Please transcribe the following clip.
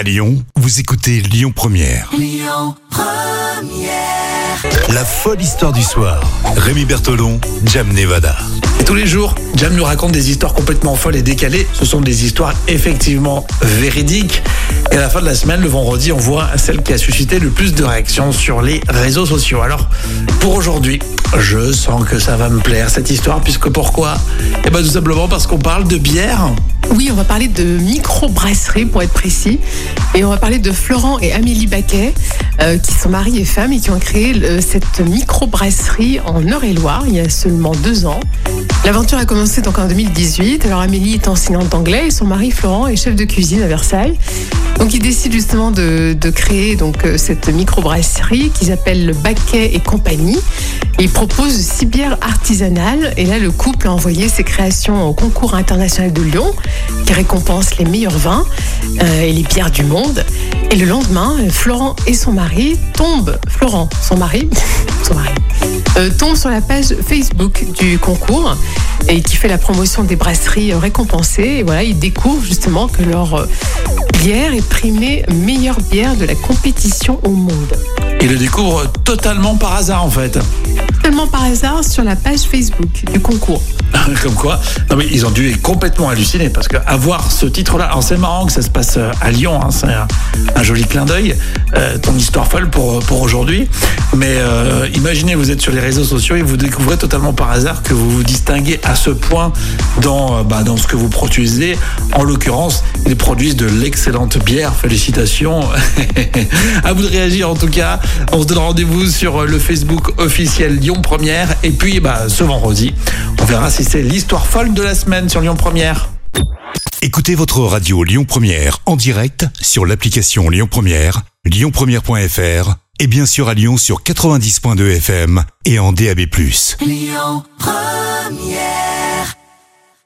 À Lyon, vous écoutez Lyon Première. La folle histoire du soir. Rémi Bertolon, Jam Nevada. Et tous les jours, Jam nous raconte des histoires complètement folles et décalées. Ce sont des histoires effectivement véridiques. Et à la fin de la semaine, le vendredi, on voit celle qui a suscité le plus de réactions sur les réseaux sociaux. Alors, pour aujourd'hui, je sens que ça va me plaire cette histoire, puisque pourquoi? Eh bien, tout simplement parce qu'on parle de bière. Oui, on va parler de microbrasserie pour être précis. Et on va parler de Florent et Amélie Baquet, euh, qui sont mari et femme et qui ont créé le- cette microbrasserie en Eure-et-Loire il y a seulement deux ans. L'aventure a commencé donc en 2018. Alors Amélie est enseignante d'anglais et son mari Florent est chef de cuisine à Versailles. Donc ils décident justement de, de créer donc euh, cette microbrasserie qu'ils appellent le Baquet et compagnie. Ils proposent six bières artisanales. Et là, le couple a envoyé ses créations au concours international de Lyon, qui récompense les meilleurs vins euh, et les bières du monde. Et le lendemain, euh, Florent et son mari tombent, Florent, son mari, son mari, euh, tombe sur la page Facebook du concours et qui fait la promotion des brasseries récompensées. Et voilà, ils découvrent justement que leur euh, bière est primée meilleure bière de la compétition au monde. Ils le découvrent totalement par hasard, en fait. Tellement par hasard sur la page Facebook du concours. Comme quoi, non mais ils ont dû être complètement halluciner parce que avoir ce titre-là, alors c'est marrant que ça se passe euh, à Lyon, hein, c'est un, joli clin d'œil, euh, ton histoire folle pour pour aujourd'hui. Mais euh, imaginez, vous êtes sur les réseaux sociaux et vous découvrez totalement par hasard que vous vous distinguez à ce point dans bah, dans ce que vous produisez. En l'occurrence, ils produisent de l'excellente bière. Félicitations. à vous de réagir en tout cas. On se donne rendez-vous sur le Facebook officiel Lyon Première et puis bah, ce vendredi, on verra si c'est l'histoire folle de la semaine sur Lyon Première. Écoutez votre radio Lyon Première en direct sur l'application Lyon Première, lyonpremière.fr et bien sûr à Lyon sur 90.2 FM et en DAB+.